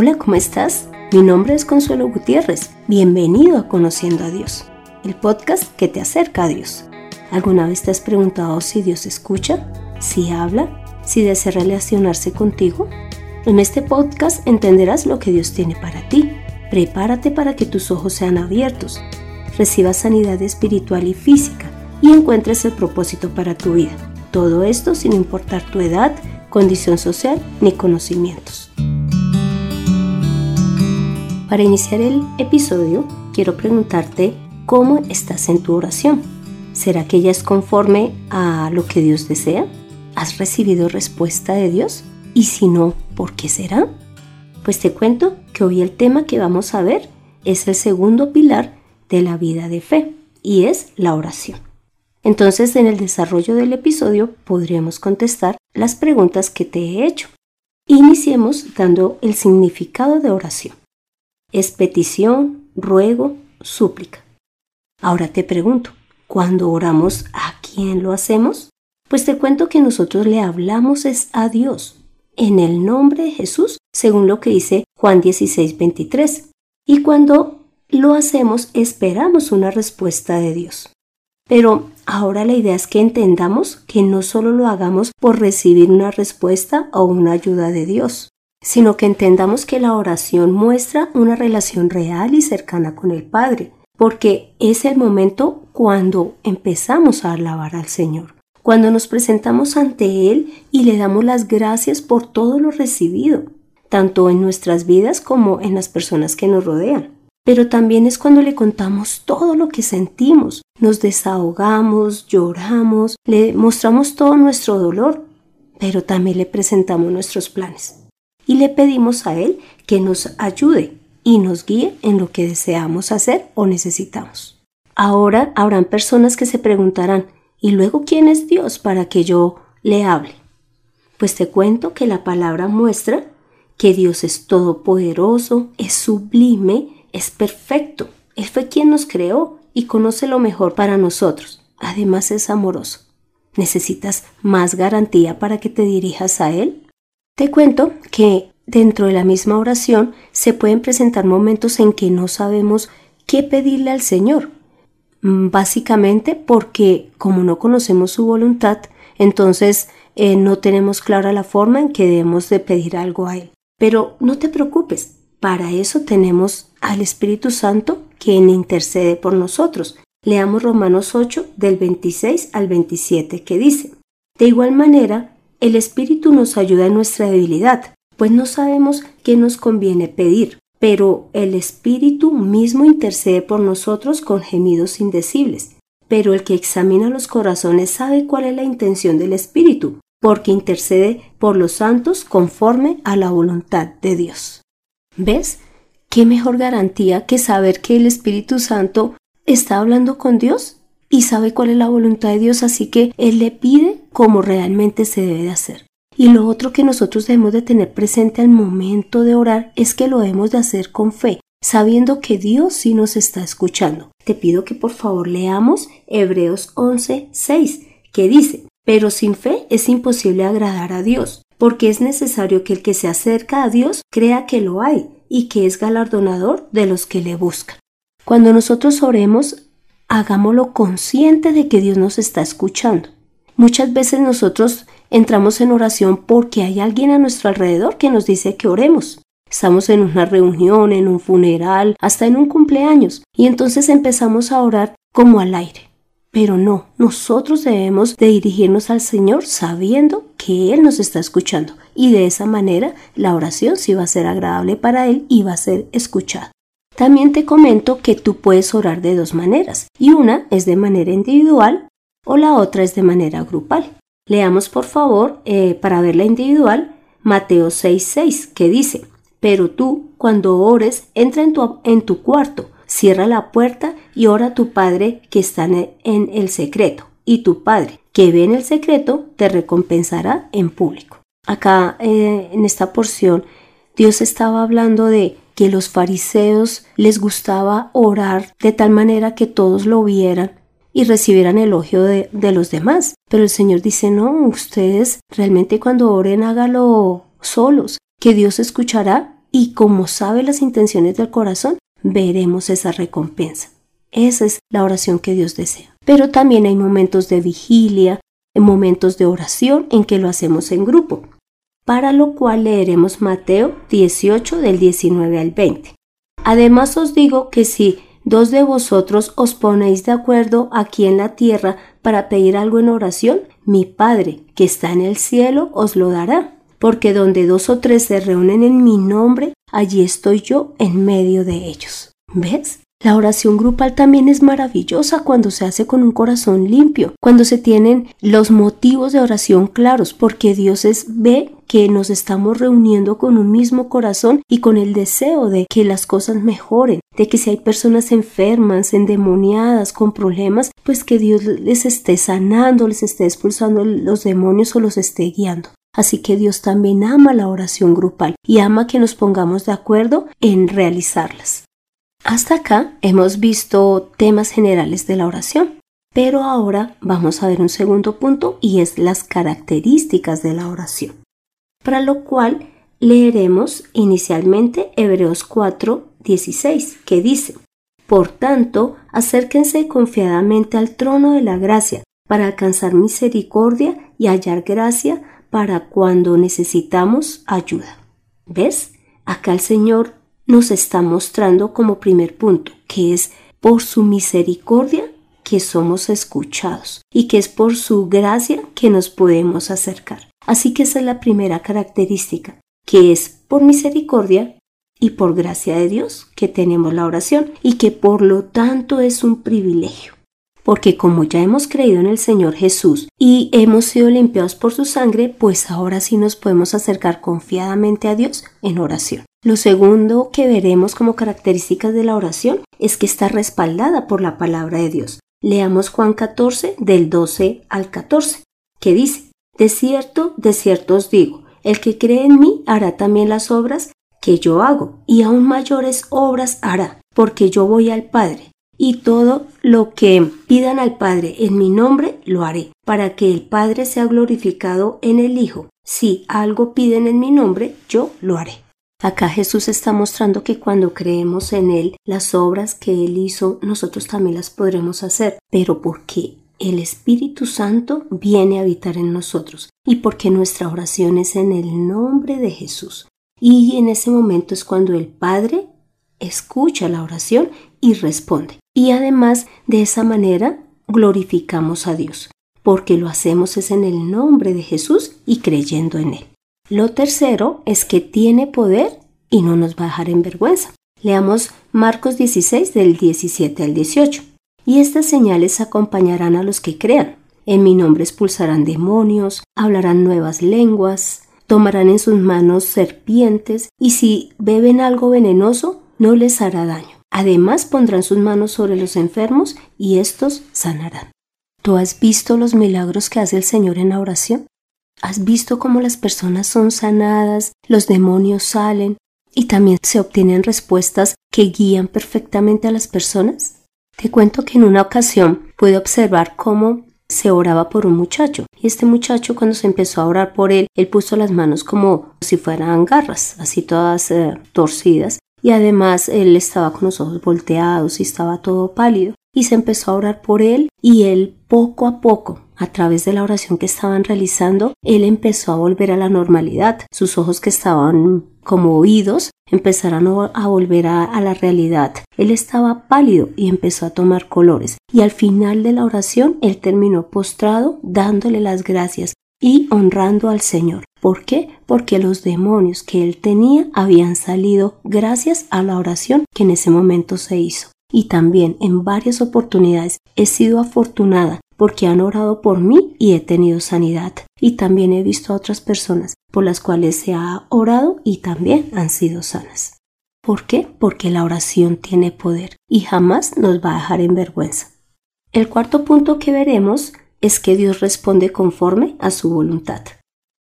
Hola, ¿cómo estás? Mi nombre es Consuelo Gutiérrez. Bienvenido a Conociendo a Dios, el podcast que te acerca a Dios. ¿Alguna vez te has preguntado si Dios escucha, si habla, si desea relacionarse contigo? En este podcast entenderás lo que Dios tiene para ti. Prepárate para que tus ojos sean abiertos, recibas sanidad espiritual y física y encuentres el propósito para tu vida. Todo esto sin importar tu edad, condición social ni conocimientos. Para iniciar el episodio, quiero preguntarte cómo estás en tu oración. ¿Será que ella es conforme a lo que Dios desea? ¿Has recibido respuesta de Dios? Y si no, ¿por qué será? Pues te cuento que hoy el tema que vamos a ver es el segundo pilar de la vida de fe y es la oración. Entonces, en el desarrollo del episodio podríamos contestar las preguntas que te he hecho. Iniciemos dando el significado de oración. Es petición, ruego, súplica. Ahora te pregunto, ¿cuándo oramos a quién lo hacemos? Pues te cuento que nosotros le hablamos es a Dios, en el nombre de Jesús, según lo que dice Juan 16, 23. Y cuando lo hacemos, esperamos una respuesta de Dios. Pero ahora la idea es que entendamos que no solo lo hagamos por recibir una respuesta o una ayuda de Dios, sino que entendamos que la oración muestra una relación real y cercana con el Padre, porque es el momento cuando empezamos a alabar al Señor, cuando nos presentamos ante Él y le damos las gracias por todo lo recibido, tanto en nuestras vidas como en las personas que nos rodean. Pero también es cuando le contamos todo lo que sentimos, nos desahogamos, lloramos, le mostramos todo nuestro dolor, pero también le presentamos nuestros planes y le pedimos a Él que nos ayude y nos guíe en lo que deseamos hacer o necesitamos. Ahora habrán personas que se preguntarán, ¿y luego quién es Dios para que yo le hable? Pues te cuento que la palabra muestra que Dios es todopoderoso, es sublime, es perfecto. Él fue quien nos creó y conoce lo mejor para nosotros. Además es amoroso. ¿Necesitas más garantía para que te dirijas a Él? Te cuento que dentro de la misma oración se pueden presentar momentos en que no sabemos qué pedirle al Señor. Mm, básicamente porque como no conocemos su voluntad, entonces eh, no tenemos clara la forma en que debemos de pedir algo a Él. Pero no te preocupes, para eso tenemos al Espíritu Santo quien intercede por nosotros. Leamos Romanos 8 del 26 al 27 que dice, De igual manera, el Espíritu nos ayuda en nuestra debilidad, pues no sabemos qué nos conviene pedir, pero el Espíritu mismo intercede por nosotros con gemidos indecibles. Pero el que examina los corazones sabe cuál es la intención del Espíritu, porque intercede por los santos conforme a la voluntad de Dios. ¿Ves? ¿Qué mejor garantía que saber que el Espíritu Santo está hablando con Dios y sabe cuál es la voluntad de Dios, así que Él le pide como realmente se debe de hacer? Y lo otro que nosotros debemos de tener presente al momento de orar es que lo debemos de hacer con fe, sabiendo que Dios sí nos está escuchando. Te pido que por favor leamos Hebreos 11, 6, que dice, pero sin fe es imposible agradar a Dios, porque es necesario que el que se acerca a Dios crea que lo hay y que es galardonador de los que le buscan. Cuando nosotros oremos, hagámoslo consciente de que Dios nos está escuchando. Muchas veces nosotros entramos en oración porque hay alguien a nuestro alrededor que nos dice que oremos. Estamos en una reunión, en un funeral, hasta en un cumpleaños, y entonces empezamos a orar como al aire. Pero no, nosotros debemos de dirigirnos al Señor sabiendo que Él nos está escuchando y de esa manera la oración sí va a ser agradable para Él y va a ser escuchada. También te comento que tú puedes orar de dos maneras y una es de manera individual o la otra es de manera grupal. Leamos por favor eh, para ver la individual Mateo 6:6 que dice, pero tú cuando ores entra en tu, en tu cuarto cierra la puerta y ora a tu Padre que está en el secreto, y tu Padre que ve en el secreto te recompensará en público. Acá eh, en esta porción Dios estaba hablando de que los fariseos les gustaba orar de tal manera que todos lo vieran y recibieran elogio de, de, los demás. Pero el Señor dice, no, ustedes realmente cuando oren hágalo solos, que Dios escuchará y como sabe las intenciones del corazón, veremos esa recompensa. Esa es la oración que Dios desea. Pero también hay momentos de vigilia, momentos de oración en que lo hacemos en grupo, para lo cual leeremos Mateo 18 del 19 al 20. Además os digo que si dos de vosotros os ponéis de acuerdo aquí en la tierra para pedir algo en oración, mi Padre, que está en el cielo, os lo dará. Porque donde dos o tres se reúnen en mi nombre, allí estoy yo en medio de ellos. ¿Ves? La oración grupal también es maravillosa cuando se hace con un corazón limpio, cuando se tienen los motivos de oración claros, porque Dios es, ve que nos estamos reuniendo con un mismo corazón y con el deseo de que las cosas mejoren, de que si hay personas enfermas, endemoniadas, con problemas, pues que Dios les esté sanando, les esté expulsando los demonios o los esté guiando. Así que Dios también ama la oración grupal y ama que nos pongamos de acuerdo en realizarlas. Hasta acá hemos visto temas generales de la oración, pero ahora vamos a ver un segundo punto y es las características de la oración. Para lo cual leeremos inicialmente Hebreos 4, 16, que dice, Por tanto, acérquense confiadamente al trono de la gracia para alcanzar misericordia y hallar gracia para cuando necesitamos ayuda. ¿Ves? Acá el Señor nos está mostrando como primer punto, que es por su misericordia que somos escuchados y que es por su gracia que nos podemos acercar. Así que esa es la primera característica, que es por misericordia y por gracia de Dios que tenemos la oración y que por lo tanto es un privilegio. Porque como ya hemos creído en el Señor Jesús y hemos sido limpiados por su sangre, pues ahora sí nos podemos acercar confiadamente a Dios en oración. Lo segundo que veremos como características de la oración es que está respaldada por la palabra de Dios. Leamos Juan 14 del 12 al 14, que dice, De cierto, de cierto os digo, el que cree en mí hará también las obras que yo hago, y aún mayores obras hará, porque yo voy al Padre, y todo lo que pidan al Padre en mi nombre lo haré, para que el Padre sea glorificado en el Hijo. Si algo piden en mi nombre, yo lo haré. Acá Jesús está mostrando que cuando creemos en Él, las obras que Él hizo, nosotros también las podremos hacer, pero porque el Espíritu Santo viene a habitar en nosotros y porque nuestra oración es en el nombre de Jesús. Y en ese momento es cuando el Padre escucha la oración y responde. Y además de esa manera glorificamos a Dios, porque lo hacemos es en el nombre de Jesús y creyendo en Él. Lo tercero es que tiene poder y no nos va a dejar en vergüenza. Leamos Marcos 16 del 17 al 18. Y estas señales acompañarán a los que crean. En mi nombre expulsarán demonios, hablarán nuevas lenguas, tomarán en sus manos serpientes, y si beben algo venenoso, no les hará daño. Además pondrán sus manos sobre los enfermos y estos sanarán. ¿Tú has visto los milagros que hace el Señor en la oración? ¿Has visto cómo las personas son sanadas, los demonios salen y también se obtienen respuestas que guían perfectamente a las personas? Te cuento que en una ocasión pude observar cómo se oraba por un muchacho y este muchacho cuando se empezó a orar por él, él puso las manos como si fueran garras, así todas eh, torcidas y además él estaba con los ojos volteados y estaba todo pálido y se empezó a orar por él y él poco a poco a través de la oración que estaban realizando, él empezó a volver a la normalidad. Sus ojos que estaban como oídos empezaron a volver a, a, la realidad. Él estaba pálido y empezó a tomar colores. Y al final de la oración, él terminó postrado dándole las gracias y honrando al Señor. ¿Por qué? Porque los demonios que él tenía habían salido gracias a la oración que en ese momento se hizo. Y también en varias oportunidades he sido afortunada porque han orado por mí y he tenido sanidad. Y también he visto a otras personas por las cuales se ha orado y también han sido sanas. ¿Por qué? Porque la oración tiene poder y jamás nos va a dejar en vergüenza. El cuarto punto que veremos es que Dios responde conforme a su voluntad.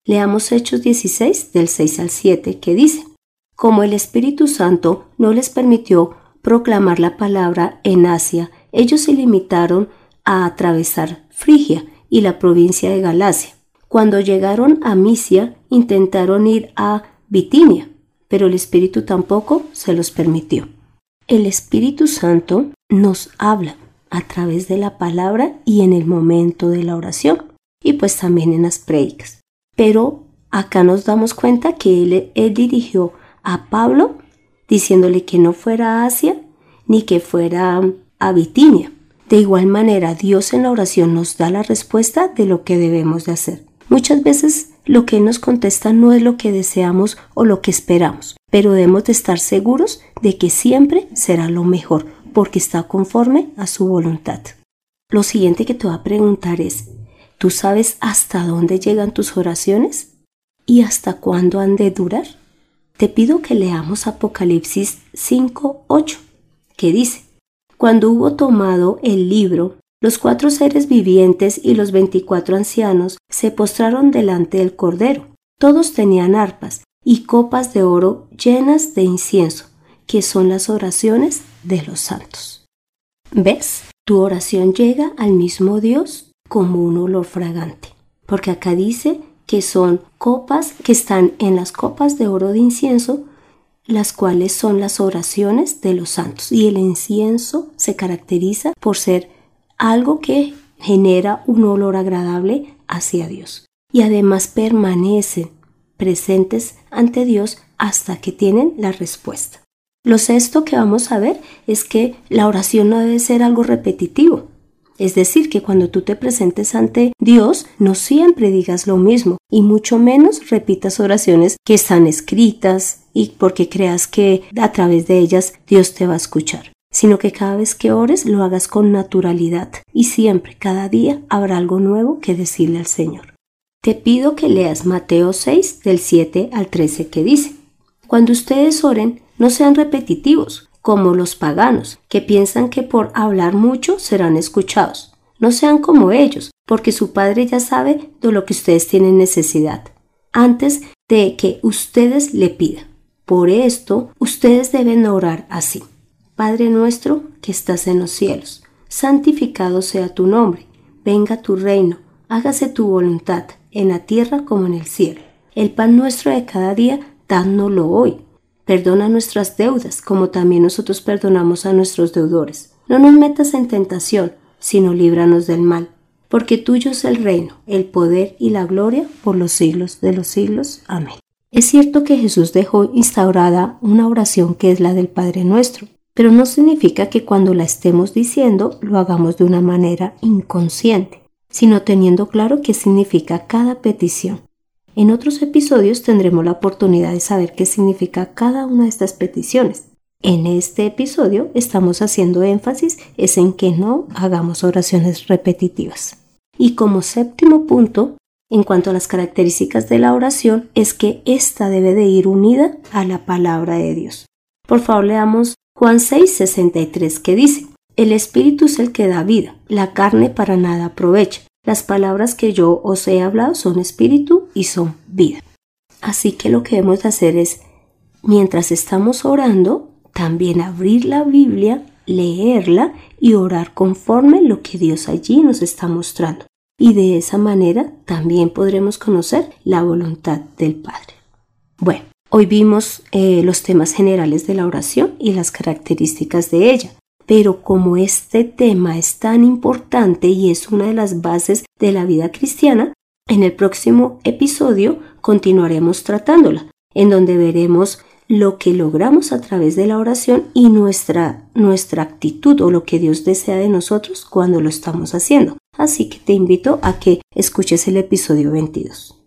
Leamos Hechos 16 del 6 al 7 que dice, Como el Espíritu Santo no les permitió proclamar la palabra en Asia, ellos se limitaron a atravesar Frigia y la provincia de Galacia. Cuando llegaron a Misia, intentaron ir a Bitinia, pero el Espíritu tampoco se los permitió. El Espíritu Santo nos habla a través de la palabra y en el momento de la oración y pues también en las predicas. Pero acá nos damos cuenta que él, él dirigió a Pablo diciéndole que no fuera a Asia ni que fuera a Bitinia. De igual manera, Dios en la oración nos da la respuesta de lo que debemos de hacer. Muchas veces lo que nos contesta no es lo que deseamos o lo que esperamos, pero debemos de estar seguros de que siempre será lo mejor, porque está conforme a su voluntad. Lo siguiente que te voy a preguntar es, ¿tú sabes hasta dónde llegan tus oraciones? ¿Y hasta cuándo han de durar? Te pido que leamos Apocalipsis 5.8, que dice, Cuando hubo tomado el libro, los cuatro seres vivientes y los veinticuatro ancianos se postraron delante del Cordero. Todos tenían arpas y copas de oro llenas de incienso, que son las oraciones de los santos. ¿Ves? Tu oración llega al mismo Dios como un olor fragante, porque acá dice que son copas que están en las copas de oro de incienso, las cuales son las oraciones de los santos. Y el incienso se caracteriza por ser algo que genera un olor agradable hacia Dios. Y además permanecen presentes ante Dios hasta que tienen la respuesta. Lo sexto que vamos a ver es que la oración no debe ser algo repetitivo. Es decir, que cuando tú te presentes ante Dios, no siempre digas lo mismo y mucho menos repitas oraciones que están escritas y porque creas que a través de ellas Dios te va a escuchar, sino que cada vez que ores lo hagas con naturalidad y siempre, cada día, habrá algo nuevo que decirle al Señor. Te pido que leas Mateo 6 del 7 al 13 que dice, Cuando ustedes oren, no sean repetitivos, como los paganos, que piensan que por hablar mucho serán escuchados. No sean como ellos, porque su Padre ya sabe de lo que ustedes tienen necesidad, antes de que ustedes le pidan. Por esto, ustedes deben orar así. Padre nuestro que estás en los cielos, santificado sea tu nombre, venga tu reino, hágase tu voluntad, en la tierra como en el cielo. El pan nuestro de cada día, dánoslo hoy Perdona nuestras deudas, como también nosotros perdonamos a nuestros deudores. No nos metas en tentación, sino líbranos del mal. Porque tuyo es el reino, el poder y la gloria por los siglos de los siglos. Amén. Es cierto que Jesús dejó instaurada una oración que es la del Padre nuestro, pero no significa que cuando la estemos diciendo lo hagamos de una manera inconsciente, sino teniendo claro qué significa cada petición. En otros episodios tendremos la oportunidad de saber qué significa cada una de estas peticiones. En este episodio estamos haciendo énfasis es en que no hagamos oraciones repetitivas. Y como séptimo punto, en cuanto a las características de la oración, es que ésta debe de ir unida a la palabra de Dios. Por favor, leamos Juan 6, 63, que dice, El Espíritu es el que da vida, la carne para nada aprovecha. Las palabras que yo os he hablado son espíritu y son vida. Así que lo que debemos hacer es, mientras estamos orando, también abrir la Biblia, leerla y orar conforme lo que Dios allí nos está mostrando. Y de esa manera también podremos conocer la voluntad del Padre. Bueno, hoy vimos eh, los temas generales de la oración y las características de ella. Pero como este tema es tan importante y es una de las bases de la vida cristiana, en el próximo episodio continuaremos tratándola, en donde veremos lo que logramos a través de la oración y nuestra, nuestra actitud o lo que Dios desea de nosotros cuando lo estamos haciendo. Así que te invito a que escuches el episodio 22.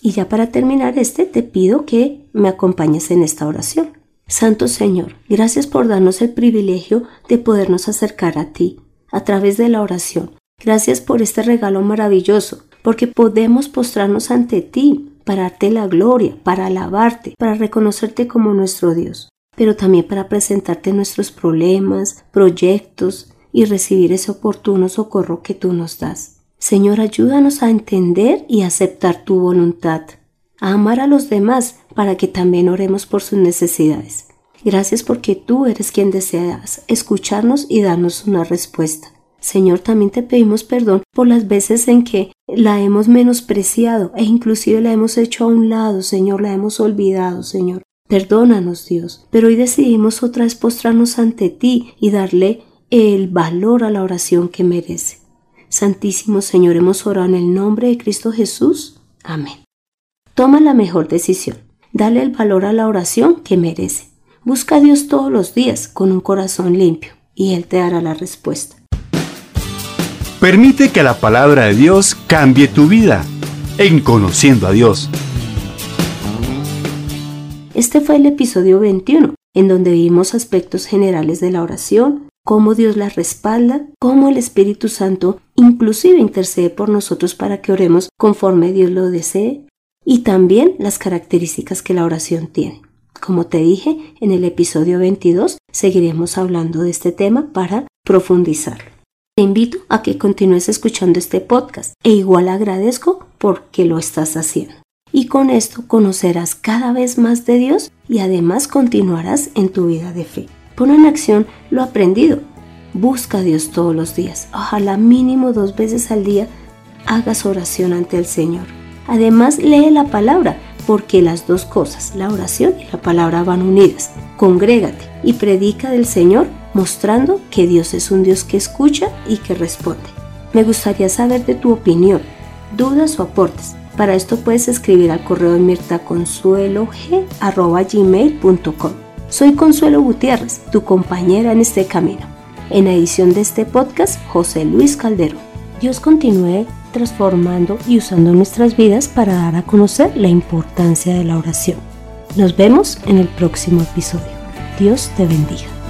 Y ya para terminar este, te pido que me acompañes en esta oración. Santo Señor, gracias por darnos el privilegio de podernos acercar a ti a través de la oración. Gracias por este regalo maravilloso, porque podemos postrarnos ante ti para darte la gloria, para alabarte, para reconocerte como nuestro Dios, pero también para presentarte nuestros problemas, proyectos y recibir ese oportuno socorro que tú nos das. Señor, ayúdanos a entender y aceptar tu voluntad, a amar a los demás para que también oremos por sus necesidades. Gracias porque tú eres quien deseas escucharnos y darnos una respuesta. Señor, también te pedimos perdón por las veces en que la hemos menospreciado e inclusive la hemos hecho a un lado, Señor, la hemos olvidado, Señor. Perdónanos Dios, pero hoy decidimos otra vez postrarnos ante ti y darle el valor a la oración que merece. Santísimo Señor, hemos orado en el nombre de Cristo Jesús. Amén. Toma la mejor decisión. Dale el valor a la oración que merece. Busca a Dios todos los días con un corazón limpio y Él te dará la respuesta. Permite que la palabra de Dios cambie tu vida en conociendo a Dios. Este fue el episodio 21, en donde vimos aspectos generales de la oración, cómo Dios la respalda, cómo el Espíritu Santo inclusive intercede por nosotros para que oremos conforme Dios lo desee, y también las características que la oración tiene. Como te dije, en el episodio 22 seguiremos hablando de este tema para profundizarlo. Te invito a que continúes escuchando este podcast e igual agradezco porque lo estás haciendo. Y con esto conocerás cada vez más de Dios y además continuarás en tu vida de fe. Pon en acción lo aprendido. Busca a Dios todos los días. Ojalá mínimo dos veces al día hagas oración ante el Señor. Además, lee la palabra, porque las dos cosas, la oración y la palabra van unidas. Congrégate y predica del Señor, mostrando que Dios es un Dios que escucha y que responde. Me gustaría saber de tu opinión, dudas o aportes. Para esto puedes escribir al correo de mirtaconsuelog.gmail.com. Soy Consuelo Gutiérrez, tu compañera en este camino. En edición de este podcast, José Luis Calderón. Dios continúe transformando y usando nuestras vidas para dar a conocer la importancia de la oración. Nos vemos en el próximo episodio. Dios te bendiga.